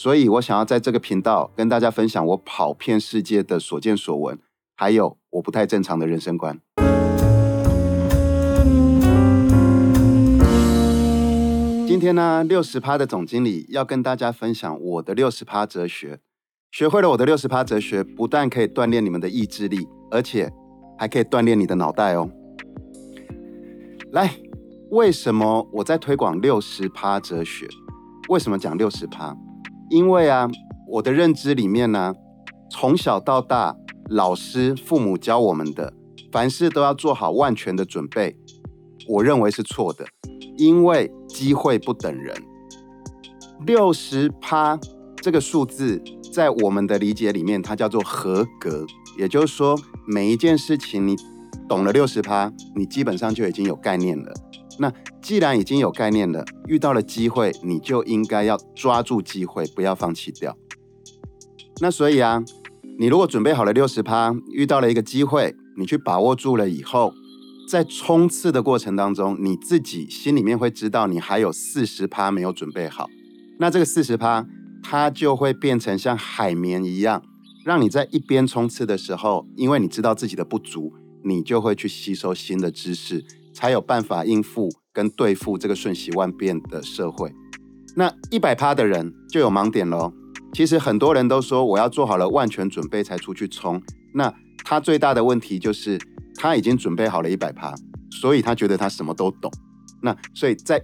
所以我想要在这个频道跟大家分享我跑遍世界的所见所闻，还有我不太正常的人生观。今天呢，六十趴的总经理要跟大家分享我的六十趴哲学。学会了我的六十趴哲学，不但可以锻炼你们的意志力，而且还可以锻炼你的脑袋哦。来，为什么我在推广六十趴哲学？为什么讲六十趴？因为啊，我的认知里面呢，从小到大，老师、父母教我们的，凡事都要做好万全的准备，我认为是错的。因为机会不等人，六十趴这个数字，在我们的理解里面，它叫做合格。也就是说，每一件事情你懂了六十趴，你基本上就已经有概念了。那既然已经有概念了，遇到了机会，你就应该要抓住机会，不要放弃掉。那所以啊，你如果准备好了六十趴，遇到了一个机会，你去把握住了以后，在冲刺的过程当中，你自己心里面会知道你还有四十趴没有准备好。那这个四十趴，它就会变成像海绵一样，让你在一边冲刺的时候，因为你知道自己的不足，你就会去吸收新的知识。才有办法应付跟对付这个瞬息万变的社会。那一百趴的人就有盲点喽。其实很多人都说我要做好了万全准备才出去冲。那他最大的问题就是他已经准备好了一百趴，所以他觉得他什么都懂。那所以在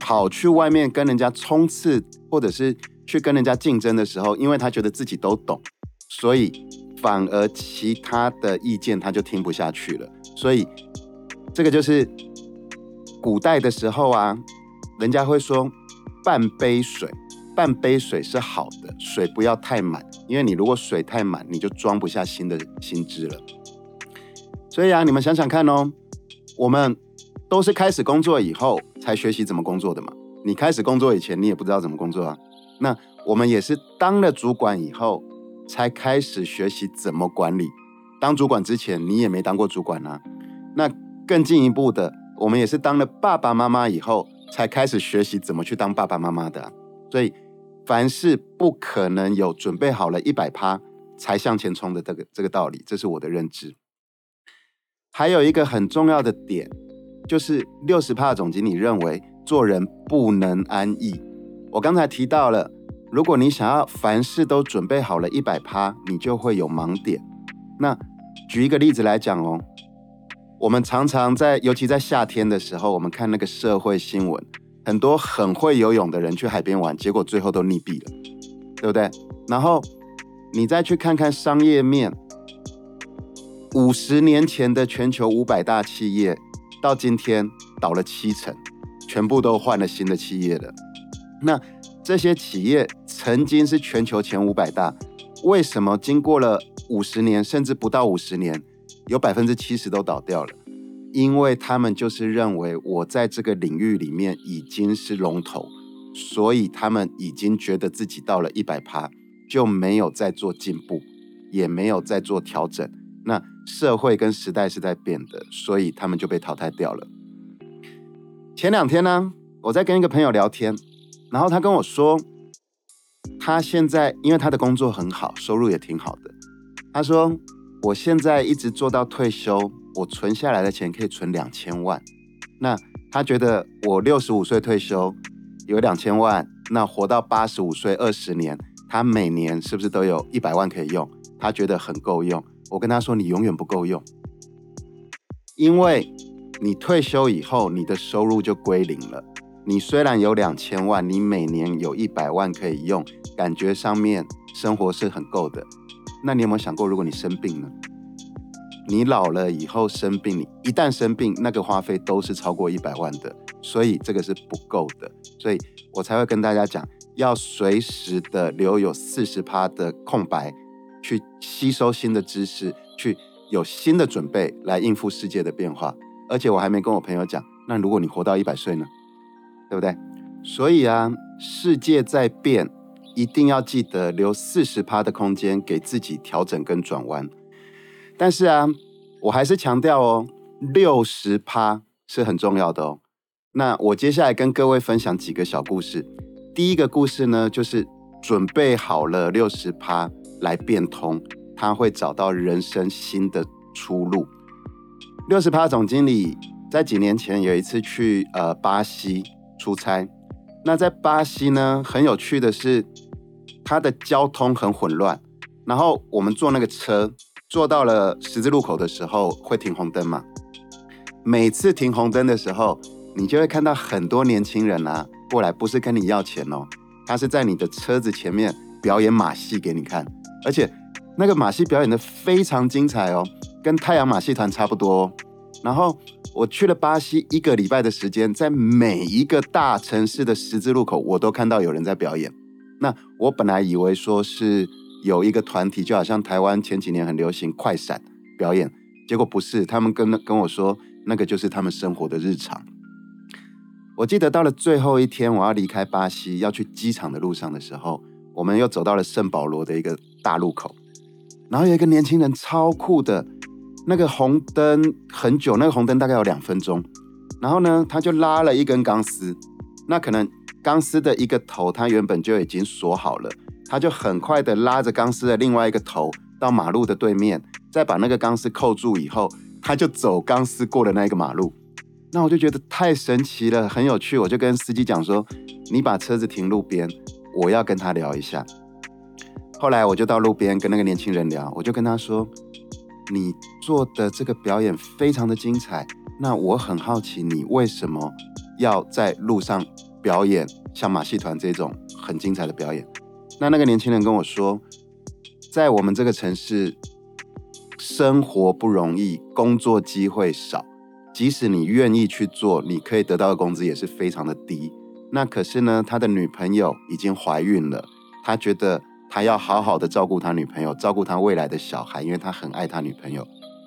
跑去外面跟人家冲刺，或者是去跟人家竞争的时候，因为他觉得自己都懂，所以反而其他的意见他就听不下去了。所以。这个就是古代的时候啊，人家会说半杯水，半杯水是好的，水不要太满，因为你如果水太满，你就装不下新的新知了。所以啊，你们想想看哦，我们都是开始工作以后才学习怎么工作的嘛。你开始工作以前，你也不知道怎么工作啊。那我们也是当了主管以后，才开始学习怎么管理。当主管之前，你也没当过主管啊。那更进一步的，我们也是当了爸爸妈妈以后，才开始学习怎么去当爸爸妈妈的。所以，凡事不可能有准备好了一百趴才向前冲的这个这个道理，这是我的认知。还有一个很重要的点，就是六十趴总经理认为做人不能安逸。我刚才提到了，如果你想要凡事都准备好了一百趴，你就会有盲点。那举一个例子来讲哦。我们常常在，尤其在夏天的时候，我们看那个社会新闻，很多很会游泳的人去海边玩，结果最后都溺毙了，对不对？然后你再去看看商业面，五十年前的全球五百大企业，到今天倒了七成，全部都换了新的企业了。那这些企业曾经是全球前五百大，为什么经过了五十年，甚至不到五十年？有百分之七十都倒掉了，因为他们就是认为我在这个领域里面已经是龙头，所以他们已经觉得自己到了一百趴，就没有再做进步，也没有再做调整。那社会跟时代是在变的，所以他们就被淘汰掉了。前两天呢，我在跟一个朋友聊天，然后他跟我说，他现在因为他的工作很好，收入也挺好的，他说。我现在一直做到退休，我存下来的钱可以存两千万。那他觉得我六十五岁退休有两千万，那活到八十五岁二十年，他每年是不是都有一百万可以用？他觉得很够用。我跟他说，你永远不够用，因为你退休以后，你的收入就归零了。你虽然有两千万，你每年有一百万可以用，感觉上面生活是很够的。那你有没有想过，如果你生病呢？你老了以后生病，你一旦生病，那个花费都是超过一百万的，所以这个是不够的。所以我才会跟大家讲，要随时的留有四十趴的空白，去吸收新的知识，去有新的准备来应付世界的变化。而且我还没跟我朋友讲，那如果你活到一百岁呢？对不对？所以啊，世界在变，一定要记得留四十趴的空间给自己调整跟转弯。但是啊，我还是强调哦，六十趴是很重要的哦。那我接下来跟各位分享几个小故事。第一个故事呢，就是准备好了六十趴来变通，他会找到人生新的出路。六十趴总经理在几年前有一次去呃巴西出差，那在巴西呢，很有趣的是，它的交通很混乱，然后我们坐那个车。坐到了十字路口的时候会停红灯嘛？每次停红灯的时候，你就会看到很多年轻人啊过来，不是跟你要钱哦，他是在你的车子前面表演马戏给你看，而且那个马戏表演的非常精彩哦，跟太阳马戏团差不多。然后我去了巴西一个礼拜的时间，在每一个大城市的十字路口，我都看到有人在表演。那我本来以为说是。有一个团体，就好像台湾前几年很流行快闪表演，结果不是，他们跟跟我说，那个就是他们生活的日常。我记得到了最后一天，我要离开巴西要去机场的路上的时候，我们又走到了圣保罗的一个大路口，然后有一个年轻人超酷的，那个红灯很久，那个红灯大概有两分钟，然后呢，他就拉了一根钢丝，那可能钢丝的一个头，他原本就已经锁好了。他就很快的拉着钢丝的另外一个头到马路的对面，再把那个钢丝扣住以后，他就走钢丝过了那个马路。那我就觉得太神奇了，很有趣。我就跟司机讲说：“你把车子停路边，我要跟他聊一下。”后来我就到路边跟那个年轻人聊，我就跟他说：“你做的这个表演非常的精彩，那我很好奇你为什么要在路上表演像马戏团这种很精彩的表演。”那那个年轻人跟我说，在我们这个城市，生活不容易，工作机会少，即使你愿意去做，你可以得到的工资也是非常的低。那可是呢，他的女朋友已经怀孕了，他觉得他要好好的照顾他女朋友，照顾他未来的小孩，因为他很爱他女朋友。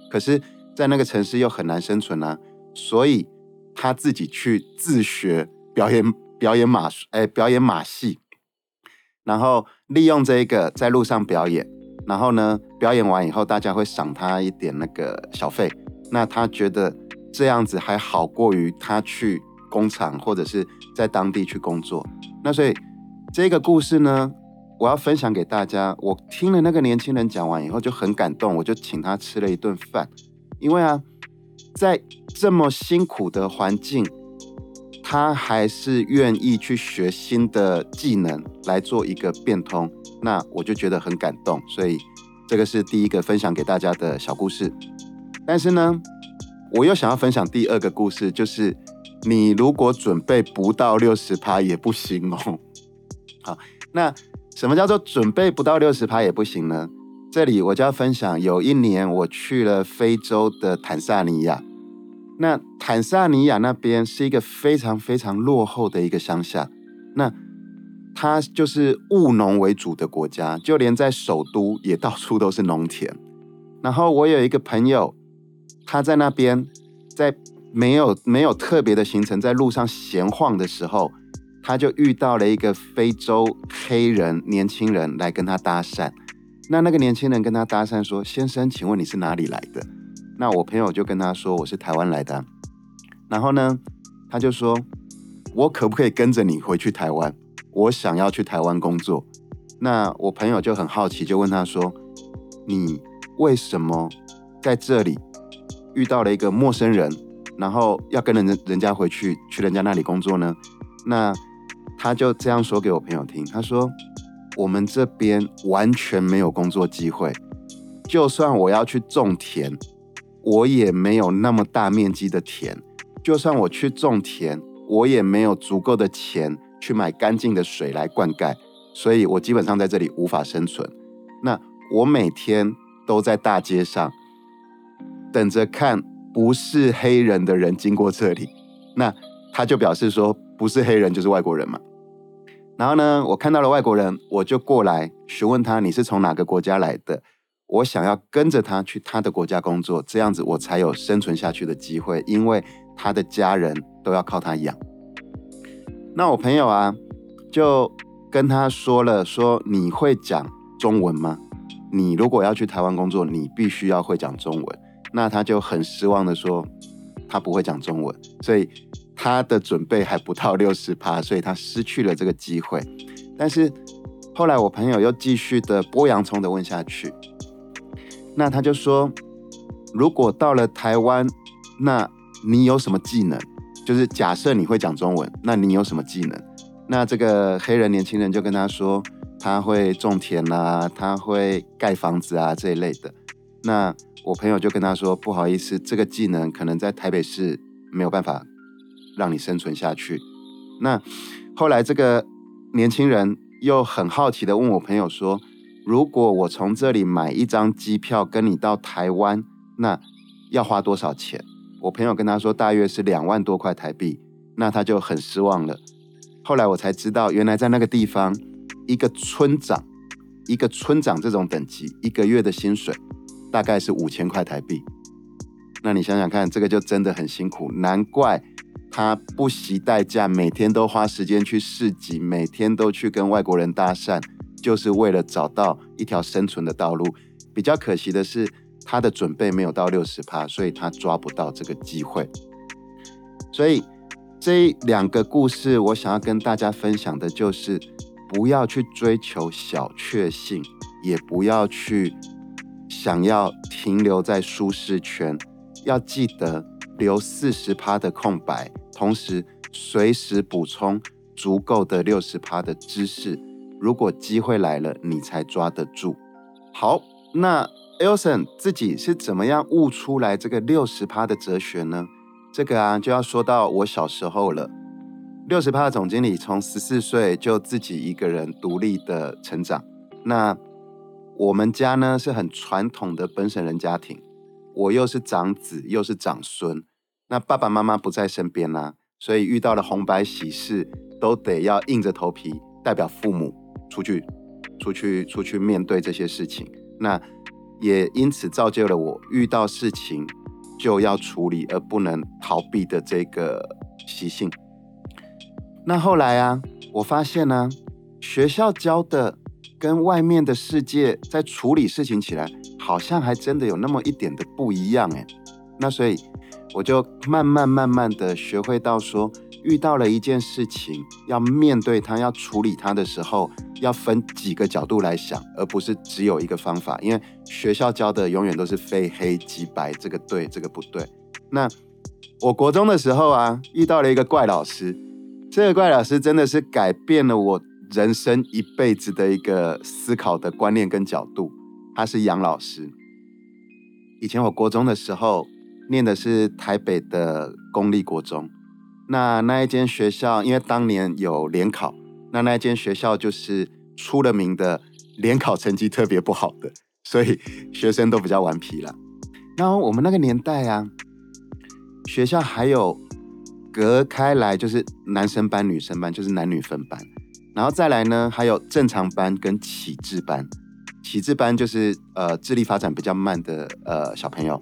可是，在那个城市又很难生存啊，所以他自己去自学表演表演马哎表演马戏。然后利用这个在路上表演，然后呢，表演完以后，大家会赏他一点那个小费。那他觉得这样子还好过于他去工厂或者是在当地去工作。那所以这个故事呢，我要分享给大家。我听了那个年轻人讲完以后就很感动，我就请他吃了一顿饭。因为啊，在这么辛苦的环境。他还是愿意去学新的技能来做一个变通，那我就觉得很感动。所以这个是第一个分享给大家的小故事。但是呢，我又想要分享第二个故事，就是你如果准备不到六十趴也不行哦。好，那什么叫做准备不到六十趴也不行呢？这里我就要分享，有一年我去了非洲的坦萨尼亚。那坦萨尼亚那边是一个非常非常落后的一个乡下，那它就是务农为主的国家，就连在首都也到处都是农田。然后我有一个朋友，他在那边，在没有没有特别的行程，在路上闲晃的时候，他就遇到了一个非洲黑人年轻人来跟他搭讪。那那个年轻人跟他搭讪说：“先生，请问你是哪里来的？”那我朋友就跟他说：“我是台湾来的。”然后呢，他就说：“我可不可以跟着你回去台湾？我想要去台湾工作。”那我朋友就很好奇，就问他说：“你为什么在这里遇到了一个陌生人，然后要跟人人家回去去人家那里工作呢？”那他就这样说给我朋友听，他说：“我们这边完全没有工作机会，就算我要去种田。”我也没有那么大面积的田，就算我去种田，我也没有足够的钱去买干净的水来灌溉，所以我基本上在这里无法生存。那我每天都在大街上等着看不是黑人的人经过这里，那他就表示说不是黑人就是外国人嘛。然后呢，我看到了外国人，我就过来询问他你是从哪个国家来的，我想要跟着他去他的国家工作，这样子我才有生存下去的机会，因为他的家人都要靠他养。那我朋友啊，就跟他说了，说你会讲中文吗？你如果要去台湾工作，你必须要会讲中文。那他就很失望的说，他不会讲中文，所以他的准备还不到六十趴，所以他失去了这个机会。但是后来我朋友又继续的剥洋葱的问下去，那他就说，如果到了台湾，那你有什么技能？就是假设你会讲中文，那你有什么技能？那这个黑人年轻人就跟他说。他会种田啊，他会盖房子啊这一类的。那我朋友就跟他说：“不好意思，这个技能可能在台北市没有办法让你生存下去。”那后来这个年轻人又很好奇的问我朋友说：“如果我从这里买一张机票跟你到台湾，那要花多少钱？”我朋友跟他说：“大约是两万多块台币。”那他就很失望了。后来我才知道，原来在那个地方。一个村长，一个村长这种等级，一个月的薪水大概是五千块台币。那你想想看，这个就真的很辛苦，难怪他不惜代价，每天都花时间去市集，每天都去跟外国人搭讪，就是为了找到一条生存的道路。比较可惜的是，他的准备没有到六十趴，所以他抓不到这个机会。所以这两个故事，我想要跟大家分享的就是。不要去追求小确幸，也不要去想要停留在舒适圈，要记得留四十趴的空白，同时随时补充足够的六十趴的知识。如果机会来了，你才抓得住。好，那 Elson 自己是怎么样悟出来这个六十趴的哲学呢？这个啊，就要说到我小时候了。六十趴的总经理从十四岁就自己一个人独立的成长。那我们家呢是很传统的本省人家庭，我又是长子又是长孙，那爸爸妈妈不在身边啦，所以遇到了红白喜事都得要硬着头皮代表父母出去、出去、出去面对这些事情。那也因此造就了我遇到事情就要处理而不能逃避的这个习性。那后来啊，我发现呢，学校教的跟外面的世界在处理事情起来，好像还真的有那么一点的不一样哎。那所以我就慢慢慢慢的学会到说，遇到了一件事情，要面对它，要处理它的时候，要分几个角度来想，而不是只有一个方法。因为学校教的永远都是非黑即白，这个对，这个不对。那我国中的时候啊，遇到了一个怪老师。这个怪老师真的是改变了我人生一辈子的一个思考的观念跟角度。他是杨老师。以前我国中的时候念的是台北的公立国中，那那一间学校因为当年有联考，那那一间学校就是出了名的联考成绩特别不好的，所以学生都比较顽皮了。然后我们那个年代啊，学校还有。隔开来就是男生班、女生班，就是男女分班，然后再来呢，还有正常班跟启智班。启智班就是呃智力发展比较慢的呃小朋友。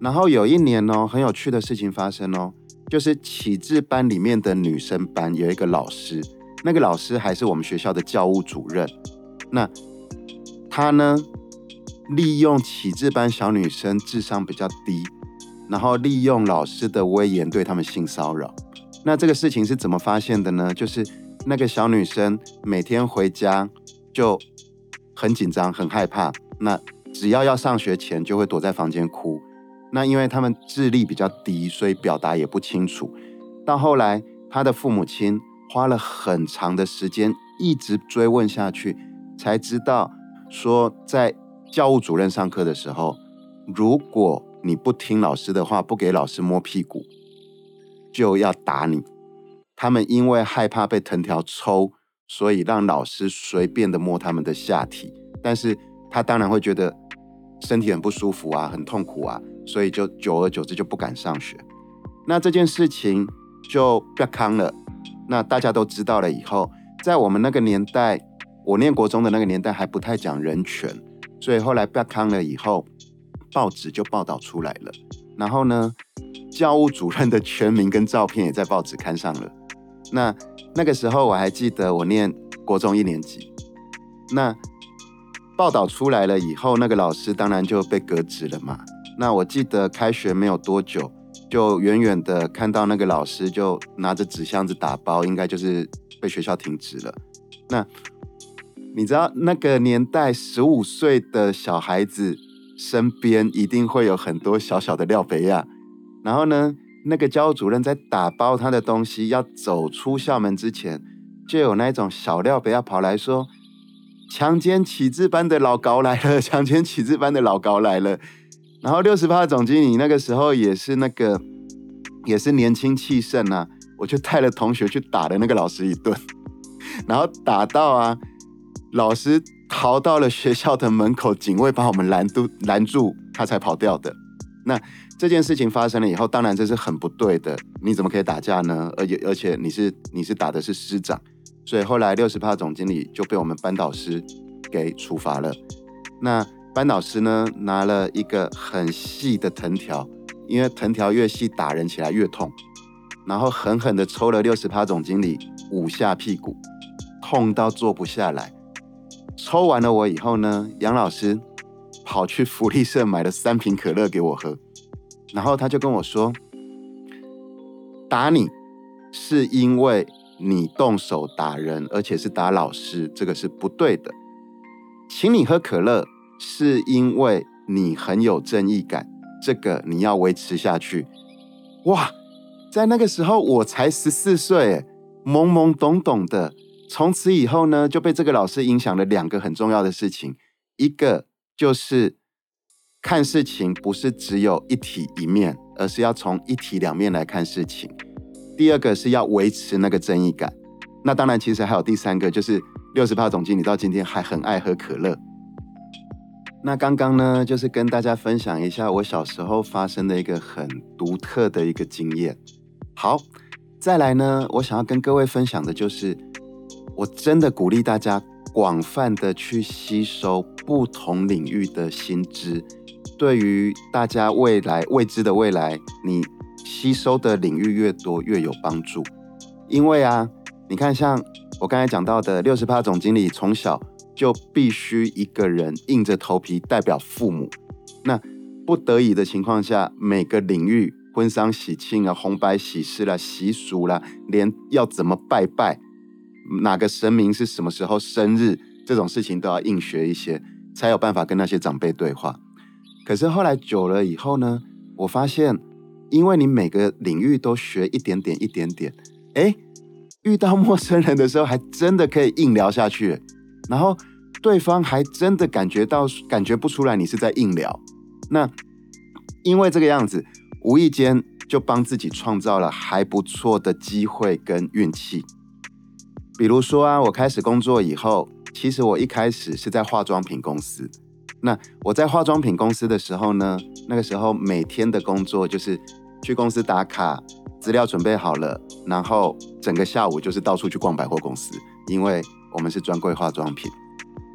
然后有一年哦，很有趣的事情发生哦，就是启智班里面的女生班有一个老师，那个老师还是我们学校的教务主任。那他呢，利用启智班小女生智商比较低。然后利用老师的威严对他们性骚扰，那这个事情是怎么发现的呢？就是那个小女生每天回家就很紧张、很害怕，那只要要上学前就会躲在房间哭。那因为他们智力比较低，所以表达也不清楚。到后来，他的父母亲花了很长的时间一直追问下去，才知道说在教务主任上课的时候，如果你不听老师的话，不给老师摸屁股，就要打你。他们因为害怕被藤条抽，所以让老师随便的摸他们的下体。但是他当然会觉得身体很不舒服啊，很痛苦啊，所以就久而久之就不敢上学。那这件事情就不要康了。那大家都知道了以后，在我们那个年代，我念国中的那个年代还不太讲人权，所以后来被康了以后，报纸就报道出来了。然后呢，教务主任的全名跟照片也在报纸刊上了。那那个时候我还记得，我念国中一年级。那报道出来了以后，那个老师当然就被革职了嘛。那我记得开学没有多久，就远远的看到那个老师就拿着纸箱子打包，应该就是被学校停职了。那你知道那个年代十五岁的小孩子身边一定会有很多小小的廖培亚，然后呢，那个教务主任在打包他的东西要走出校门之前，就有那种小廖培亚跑来说。强奸启智班的老高来了，强奸启智班的老高来了。然后六十八总经理那个时候也是那个，也是年轻气盛啊，我就带了同学去打了那个老师一顿，然后打到啊，老师逃到了学校的门口，警卫把我们拦都，拦住他才跑掉的。那这件事情发生了以后，当然这是很不对的，你怎么可以打架呢？而且而且你是你是打的是师长。所以后来六十趴总经理就被我们班导师给处罚了。那班老师呢，拿了一个很细的藤条，因为藤条越细打人起来越痛，然后狠狠的抽了六十趴总经理五下屁股，痛到坐不下来。抽完了我以后呢，杨老师跑去福利社买了三瓶可乐给我喝，然后他就跟我说：“打你是因为。”你动手打人，而且是打老师，这个是不对的。请你喝可乐，是因为你很有正义感，这个你要维持下去。哇，在那个时候我才十四岁，懵懵懂懂的。从此以后呢，就被这个老师影响了两个很重要的事情，一个就是看事情不是只有一体一面，而是要从一体两面来看事情。第二个是要维持那个正义感，那当然其实还有第三个，就是六十趴总经理到今天还很爱喝可乐。那刚刚呢，就是跟大家分享一下我小时候发生的一个很独特的一个经验。好，再来呢，我想要跟各位分享的就是，我真的鼓励大家广泛的去吸收不同领域的新知，对于大家未来未知的未来，你。吸收的领域越多，越有帮助。因为啊，你看，像我刚才讲到的，六十趴总经理从小就必须一个人硬着头皮代表父母。那不得已的情况下，每个领域婚丧喜庆啊、红白喜事啦、习俗啦，连要怎么拜拜，哪个神明是什么时候生日，这种事情都要硬学一些，才有办法跟那些长辈对话。可是后来久了以后呢，我发现。因为你每个领域都学一点点、一点点，哎，遇到陌生人的时候，还真的可以硬聊下去，然后对方还真的感觉到、感觉不出来你是在硬聊。那因为这个样子，无意间就帮自己创造了还不错的机会跟运气。比如说啊，我开始工作以后，其实我一开始是在化妆品公司。那我在化妆品公司的时候呢，那个时候每天的工作就是去公司打卡，资料准备好了，然后整个下午就是到处去逛百货公司，因为我们是专柜化妆品。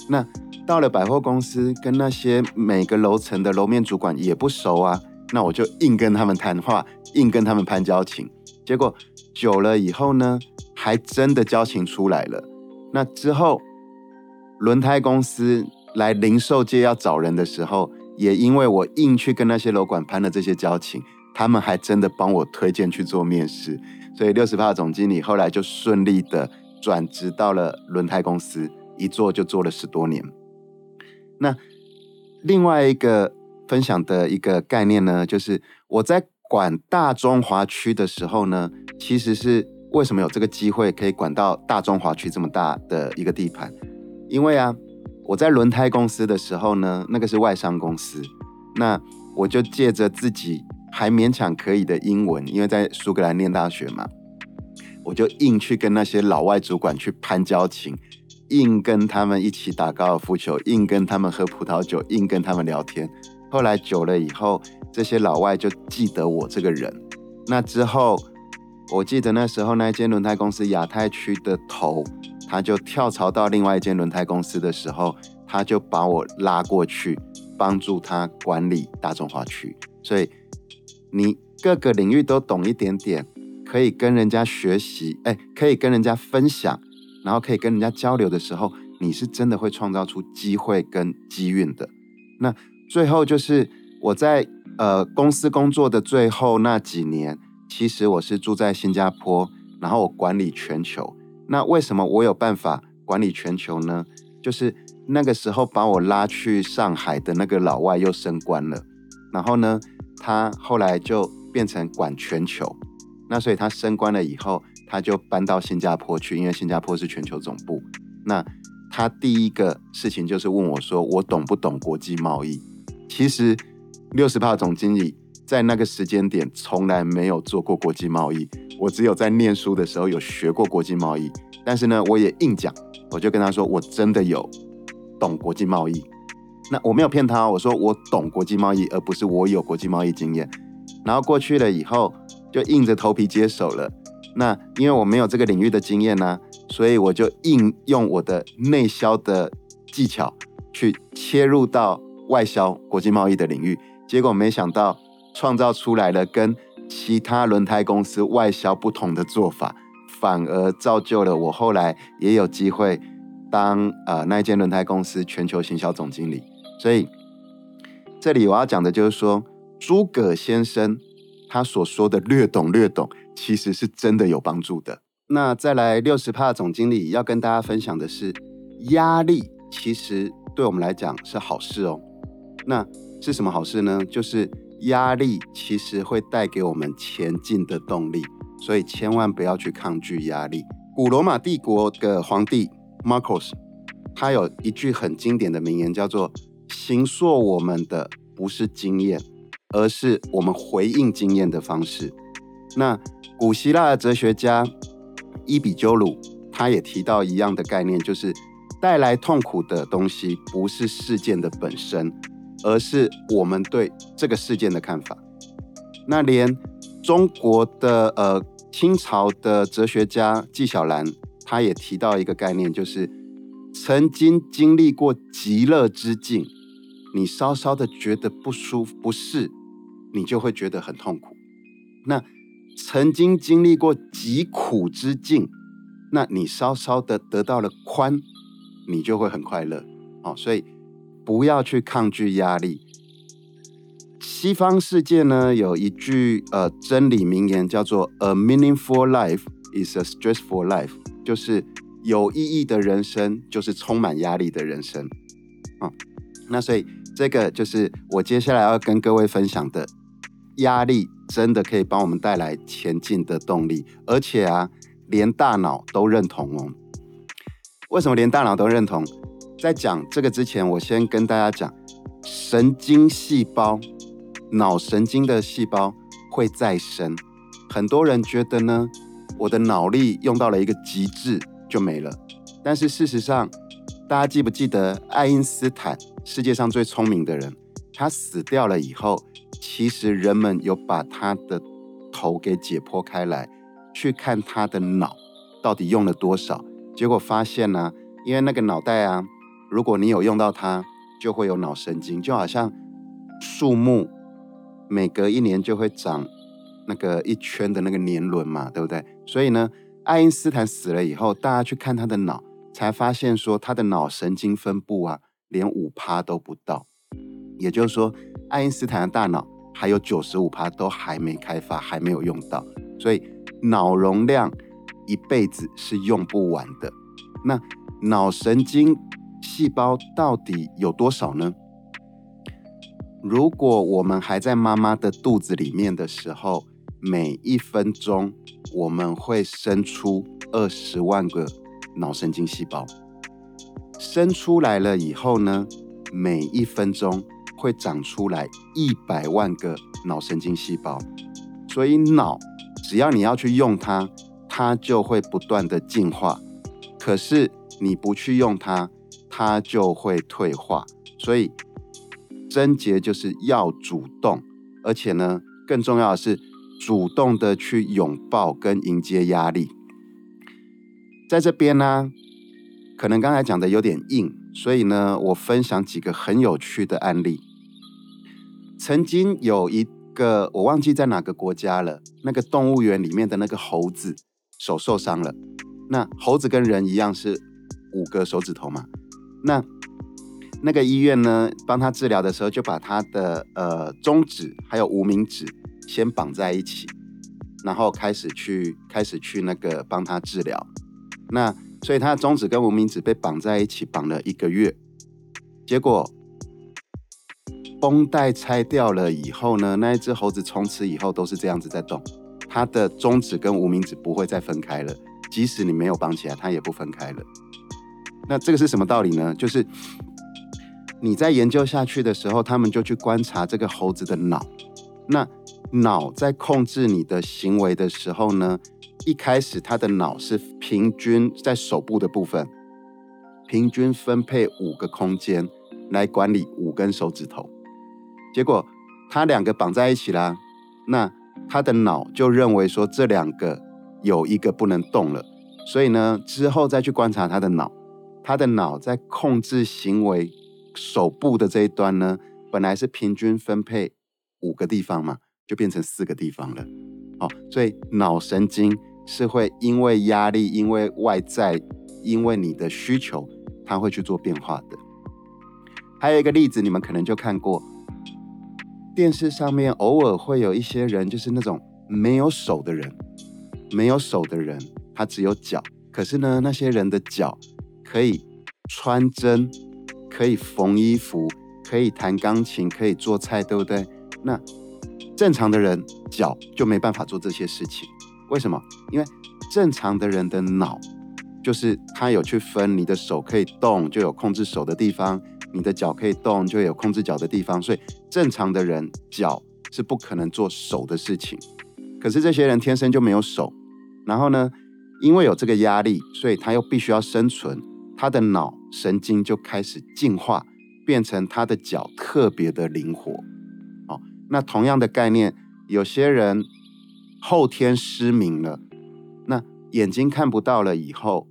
那到了百货公司，跟那些每个楼层的楼面主管也不熟啊，那我就硬跟他们谈话，硬跟他们攀交情。结果久了以后呢，还真的交情出来了。那之后，轮胎公司。来零售界要找人的时候，也因为我硬去跟那些楼管攀了这些交情，他们还真的帮我推荐去做面试，所以六十趴总经理后来就顺利的转职到了轮胎公司，一做就做了十多年。那另外一个分享的一个概念呢，就是我在管大中华区的时候呢，其实是为什么有这个机会可以管到大中华区这么大的一个地盘？因为啊。我在轮胎公司的时候呢，那个是外商公司，那我就借着自己还勉强可以的英文，因为在苏格兰念大学嘛，我就硬去跟那些老外主管去攀交情，硬跟他们一起打高尔夫球，硬跟他们喝葡萄酒，硬跟他们聊天。后来久了以后，这些老外就记得我这个人。那之后，我记得那时候那间轮胎公司亚太区的头，他就跳槽到另外一间轮胎公司的时候，他就把我拉过去帮助他管理大众化区。所以你各个领域都懂一点点，可以跟人家学习，哎，可以跟人家分享，然后可以跟人家交流的时候，你是真的会创造出机会跟机运的。那最后就是我在呃公司工作的最后那几年。其实我是住在新加坡，然后我管理全球。那为什么我有办法管理全球呢？就是那个时候把我拉去上海的那个老外又升官了，然后呢，他后来就变成管全球。那所以他升官了以后，他就搬到新加坡去，因为新加坡是全球总部。那他第一个事情就是问我说：“我懂不懂国际贸易？”其实六十帕总经理。在那个时间点，从来没有做过国际贸易。我只有在念书的时候有学过国际贸易，但是呢，我也硬讲，我就跟他说，我真的有懂国际贸易。那我没有骗他，我说我懂国际贸易，而不是我有国际贸易经验。然后过去了以后，就硬着头皮接手了。那因为我没有这个领域的经验呢，所以我就应用我的内销的技巧去切入到外销国际贸易的领域。结果没想到。创造出来了跟其他轮胎公司外销不同的做法，反而造就了我后来也有机会当呃那间轮胎公司全球行销总经理。所以这里我要讲的就是说，诸葛先生他所说的略懂略懂，其实是真的有帮助的。那再来六十帕总经理要跟大家分享的是，压力其实对我们来讲是好事哦。那是什么好事呢？就是。压力其实会带给我们前进的动力，所以千万不要去抗拒压力。古罗马帝国的皇帝 Marcos，他有一句很经典的名言，叫做“形塑我们的不是经验，而是我们回应经验的方式”。那古希腊的哲学家伊比鸠鲁，他也提到一样的概念，就是带来痛苦的东西不是事件的本身。而是我们对这个事件的看法。那连中国的呃清朝的哲学家纪晓岚，他也提到一个概念，就是曾经经历过极乐之境，你稍稍的觉得不舒服不适，你就会觉得很痛苦；那曾经经历过极苦之境，那你稍稍的得到了宽，你就会很快乐。哦，所以。不要去抗拒压力。西方世界呢有一句呃真理名言，叫做 “A meaningful life is a stressful life”，就是有意义的人生就是充满压力的人生哦。那所以这个就是我接下来要跟各位分享的，压力真的可以帮我们带来前进的动力，而且啊，连大脑都认同哦。为什么连大脑都认同？在讲这个之前，我先跟大家讲，神经细胞、脑神经的细胞会再生。很多人觉得呢，我的脑力用到了一个极致就没了。但是事实上，大家记不记得爱因斯坦，世界上最聪明的人，他死掉了以后，其实人们有把他的头给解剖开来，去看他的脑到底用了多少，结果发现呢，因为那个脑袋啊。如果你有用到它，就会有脑神经，就好像树木每隔一年就会长那个一圈的那个年轮嘛，对不对？所以呢，爱因斯坦死了以后，大家去看他的脑，才发现说他的脑神经分布啊，连五趴都不到。也就是说，爱因斯坦的大脑还有九十五趴都还没开发，还没有用到。所以脑容量一辈子是用不完的。那脑神经。细胞到底有多少呢？如果我们还在妈妈的肚子里面的时候，每一分钟我们会生出二十万个脑神经细胞。生出来了以后呢，每一分钟会长出来一百万个脑神经细胞。所以脑只要你要去用它，它就会不断的进化。可是你不去用它，它就会退化，所以贞节就是要主动，而且呢，更重要的是主动的去拥抱跟迎接压力。在这边呢，可能刚才讲的有点硬，所以呢，我分享几个很有趣的案例。曾经有一个我忘记在哪个国家了，那个动物园里面的那个猴子手受伤了。那猴子跟人一样是五个手指头嘛？那那个医院呢，帮他治疗的时候，就把他的呃中指还有无名指先绑在一起，然后开始去开始去那个帮他治疗。那所以他的中指跟无名指被绑在一起，绑了一个月，结果绷带拆掉了以后呢，那一只猴子从此以后都是这样子在动，它的中指跟无名指不会再分开了，即使你没有绑起来，它也不分开了。那这个是什么道理呢？就是你在研究下去的时候，他们就去观察这个猴子的脑，那脑在控制你的行为的时候呢？一开始，它的脑是平均在手部的部分，平均分配五个空间来管理五根手指头。结果，他两个绑在一起啦，那他的脑就认为说这两个有一个不能动了，所以呢，之后再去观察他的脑，他的脑在控制行为手部的这一端呢，本来是平均分配五个地方嘛，就变成四个地方了。哦，所以脑神经。是会因为压力，因为外在，因为你的需求，它会去做变化的。还有一个例子，你们可能就看过，电视上面偶尔会有一些人，就是那种没有手的人，没有手的人，他只有脚。可是呢，那些人的脚可以穿针，可以缝衣服，可以弹钢琴，可以做菜，对不对？那正常的人脚就没办法做这些事情。为什么？因为正常的人的脑，就是他有去分，你的手可以动，就有控制手的地方；你的脚可以动，就有控制脚的地方。所以正常的人脚是不可能做手的事情。可是这些人天生就没有手，然后呢，因为有这个压力，所以他又必须要生存，他的脑神经就开始进化，变成他的脚特别的灵活。哦，那同样的概念，有些人。后天失明了，那眼睛看不到了以后，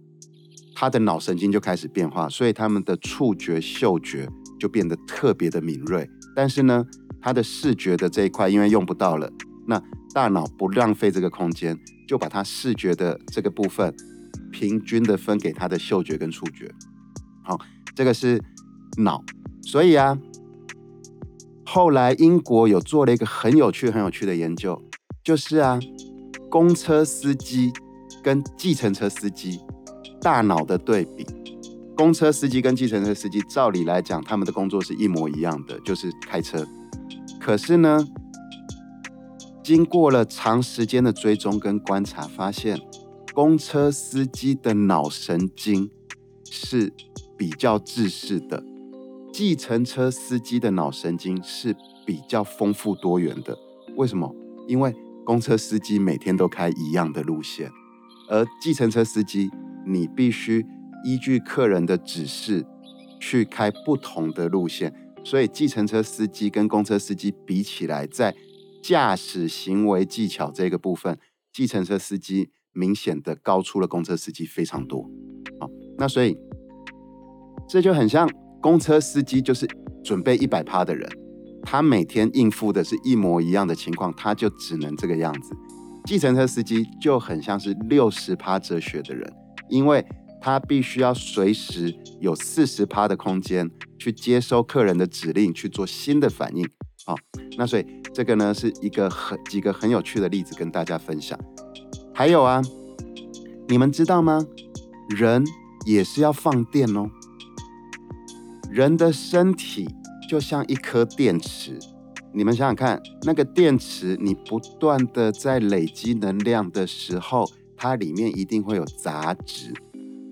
他的脑神经就开始变化，所以他们的触觉、嗅觉就变得特别的敏锐。但是呢，他的视觉的这一块因为用不到了，那大脑不浪费这个空间，就把他视觉的这个部分平均的分给他的嗅觉跟触觉。好，这个是脑。所以啊，后来英国有做了一个很有趣、很有趣的研究。就是啊，公车司机跟计程车司机大脑的对比。公车司机跟计程车司机，照理来讲，他们的工作是一模一样的，就是开车。可是呢，经过了长时间的追踪跟观察，发现公车司机的脑神经是比较自视的，计程车司机的脑神经是比较丰富多元的。为什么？因为公车司机每天都开一样的路线，而计程车司机你必须依据客人的指示去开不同的路线，所以计程车司机跟公车司机比起来，在驾驶行为技巧这个部分，计程车司机明显的高出了公车司机非常多。好，那所以这就很像公车司机就是准备一百趴的人。他每天应付的是一模一样的情况，他就只能这个样子。计程车司机就很像是六十趴哲学的人，因为他必须要随时有四十趴的空间去接收客人的指令，去做新的反应。好，那所以这个呢是一个很几个很有趣的例子跟大家分享。还有啊，你们知道吗？人也是要放电哦，人的身体。就像一颗电池，你们想想看，那个电池你不断的在累积能量的时候，它里面一定会有杂质。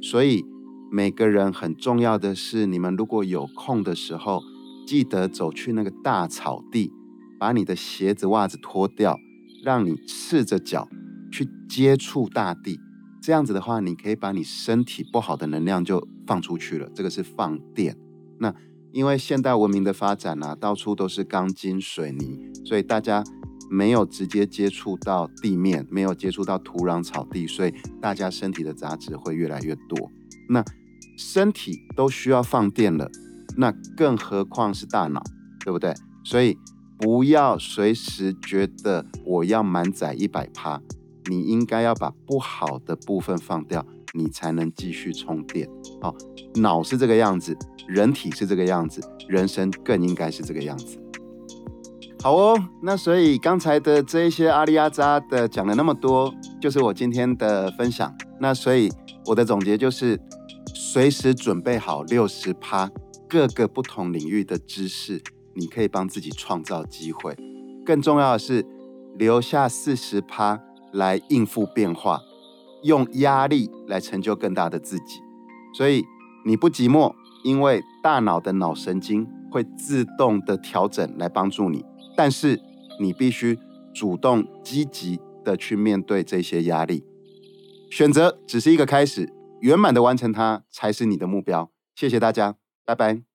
所以每个人很重要的是，你们如果有空的时候，记得走去那个大草地，把你的鞋子袜子脱掉，让你赤着脚去接触大地。这样子的话，你可以把你身体不好的能量就放出去了。这个是放电。那。因为现代文明的发展啊，到处都是钢筋水泥，所以大家没有直接接触到地面，没有接触到土壤、草地，所以大家身体的杂质会越来越多。那身体都需要放电了，那更何况是大脑，对不对？所以不要随时觉得我要满载一百趴，你应该要把不好的部分放掉，你才能继续充电。好，脑是这个样子，人体是这个样子，人生更应该是这个样子。好哦，那所以刚才的这一些阿里阿扎的讲了那么多，就是我今天的分享。那所以我的总结就是，随时准备好六十趴各个不同领域的知识，你可以帮自己创造机会。更重要的是，留下四十趴来应付变化，用压力来成就更大的自己。所以你不寂寞，因为大脑的脑神经会自动的调整来帮助你。但是你必须主动积极的去面对这些压力，选择只是一个开始，圆满的完成它才是你的目标。谢谢大家，拜拜。